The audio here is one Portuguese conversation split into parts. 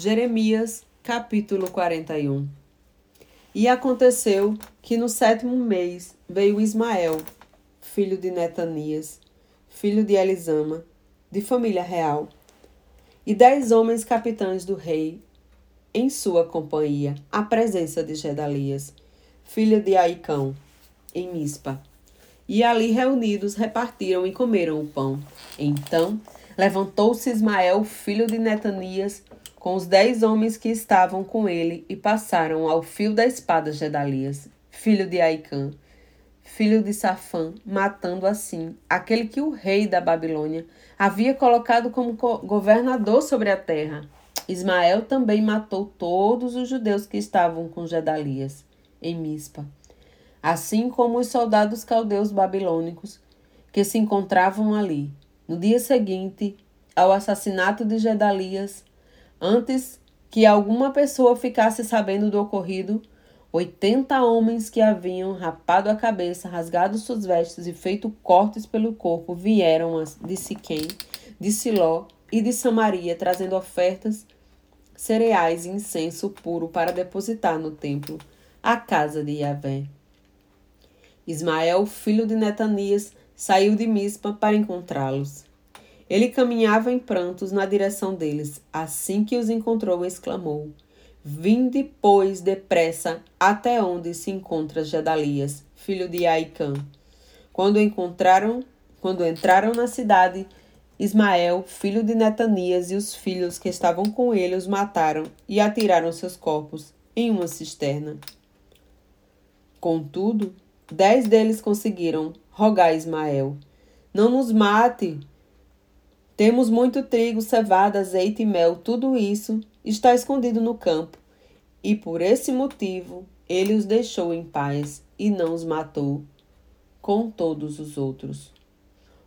Jeremias, capítulo 41 E aconteceu que no sétimo mês veio Ismael, filho de Netanias, filho de Elisama, de família real, e dez homens capitães do rei, em sua companhia, à presença de Gedalias, filho de Aicão, em Mispa. E ali reunidos repartiram e comeram o pão. Então levantou-se Ismael, filho de Netanias, com os dez homens que estavam com ele e passaram ao fio da espada Gedalias, filho de Aicã, filho de Safã, matando assim aquele que o rei da Babilônia havia colocado como governador sobre a terra. Ismael também matou todos os judeus que estavam com Gedalias em Mispa, assim como os soldados caldeus babilônicos que se encontravam ali. No dia seguinte ao assassinato de Gedalias, Antes que alguma pessoa ficasse sabendo do ocorrido, oitenta homens que haviam rapado a cabeça, rasgado suas vestes e feito cortes pelo corpo vieram de Siquém, de Siló e de Samaria, trazendo ofertas, cereais e incenso puro para depositar no templo, a casa de Yahvé. Ismael, filho de Netanias, saiu de Mispa para encontrá-los. Ele caminhava em prantos na direção deles. Assim que os encontrou, exclamou: Vinde, pois, depressa até onde se encontra Gedalias, filho de Aicã. Quando encontraram, quando entraram na cidade, Ismael, filho de Netanias, e os filhos que estavam com ele os mataram e atiraram seus corpos em uma cisterna. Contudo, dez deles conseguiram rogar a Ismael: Não nos mate, temos muito trigo, cevada, azeite e mel, tudo isso está escondido no campo. E por esse motivo ele os deixou em paz e não os matou com todos os outros.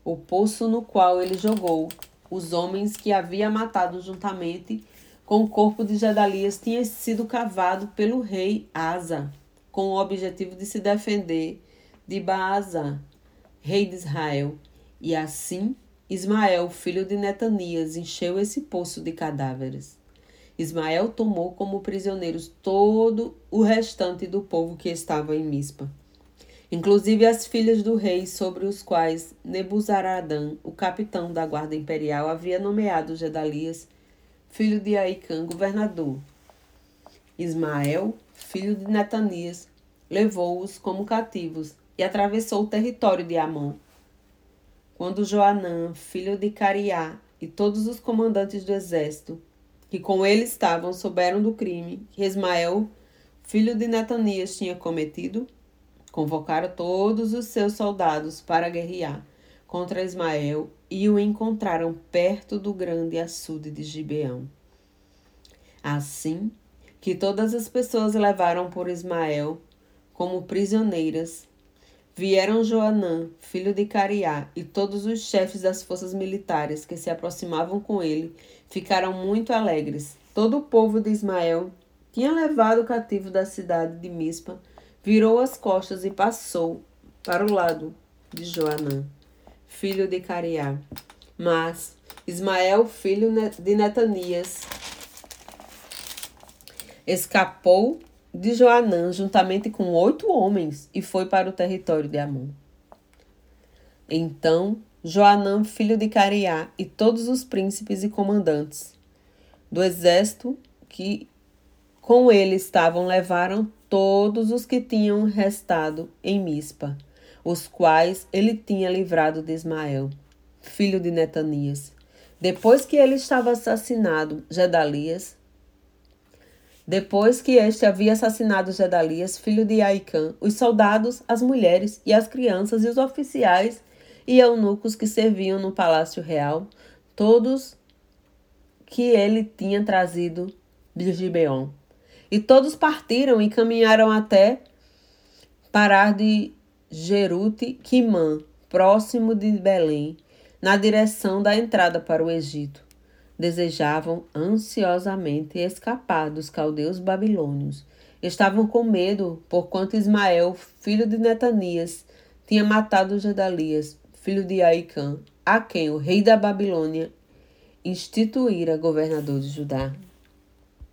O poço no qual ele jogou os homens que havia matado juntamente com o corpo de Gedalias tinha sido cavado pelo rei Asa, com o objetivo de se defender de Baasa, rei de Israel, e assim Ismael, filho de Netanias, encheu esse poço de cadáveres. Ismael tomou como prisioneiros todo o restante do povo que estava em Mispa, inclusive as filhas do rei, sobre os quais Nebuzaradã, o capitão da guarda imperial, havia nomeado Gedalias, filho de Aicã, governador. Ismael, filho de Netanias, levou-os como cativos e atravessou o território de Amon quando Joanã, filho de Cariá, e todos os comandantes do exército, que com ele estavam, souberam do crime que Ismael, filho de Netanias, tinha cometido, convocaram todos os seus soldados para guerrear contra Ismael e o encontraram perto do grande açude de Gibeão. Assim que todas as pessoas levaram por Ismael como prisioneiras Vieram Joanã, filho de Cariá, e todos os chefes das forças militares que se aproximavam com ele ficaram muito alegres. Todo o povo de Ismael tinha levado o cativo da cidade de Mispa, virou as costas e passou para o lado de Joanã, filho de Cariá. Mas Ismael, filho de Netanias, escapou de Joanã juntamente com oito homens e foi para o território de Amon. Então Joanã, filho de Cariá, e todos os príncipes e comandantes do exército que com ele estavam levaram todos os que tinham restado em Mispa, os quais ele tinha livrado de Ismael, filho de Netanias. Depois que ele estava assassinado, Gedalias, depois que este havia assassinado Gedalias, filho de Aicã, os soldados, as mulheres e as crianças e os oficiais e eunucos que serviam no palácio real, todos que ele tinha trazido de Gibeon. E todos partiram e caminharam até parar de Jerute Quimã, próximo de Belém, na direção da entrada para o Egito desejavam ansiosamente escapar dos caldeus babilônios. Estavam com medo, porquanto Ismael, filho de Netanias, tinha matado Gedalias, filho de Aicã, a quem o rei da Babilônia instituíra governador de Judá.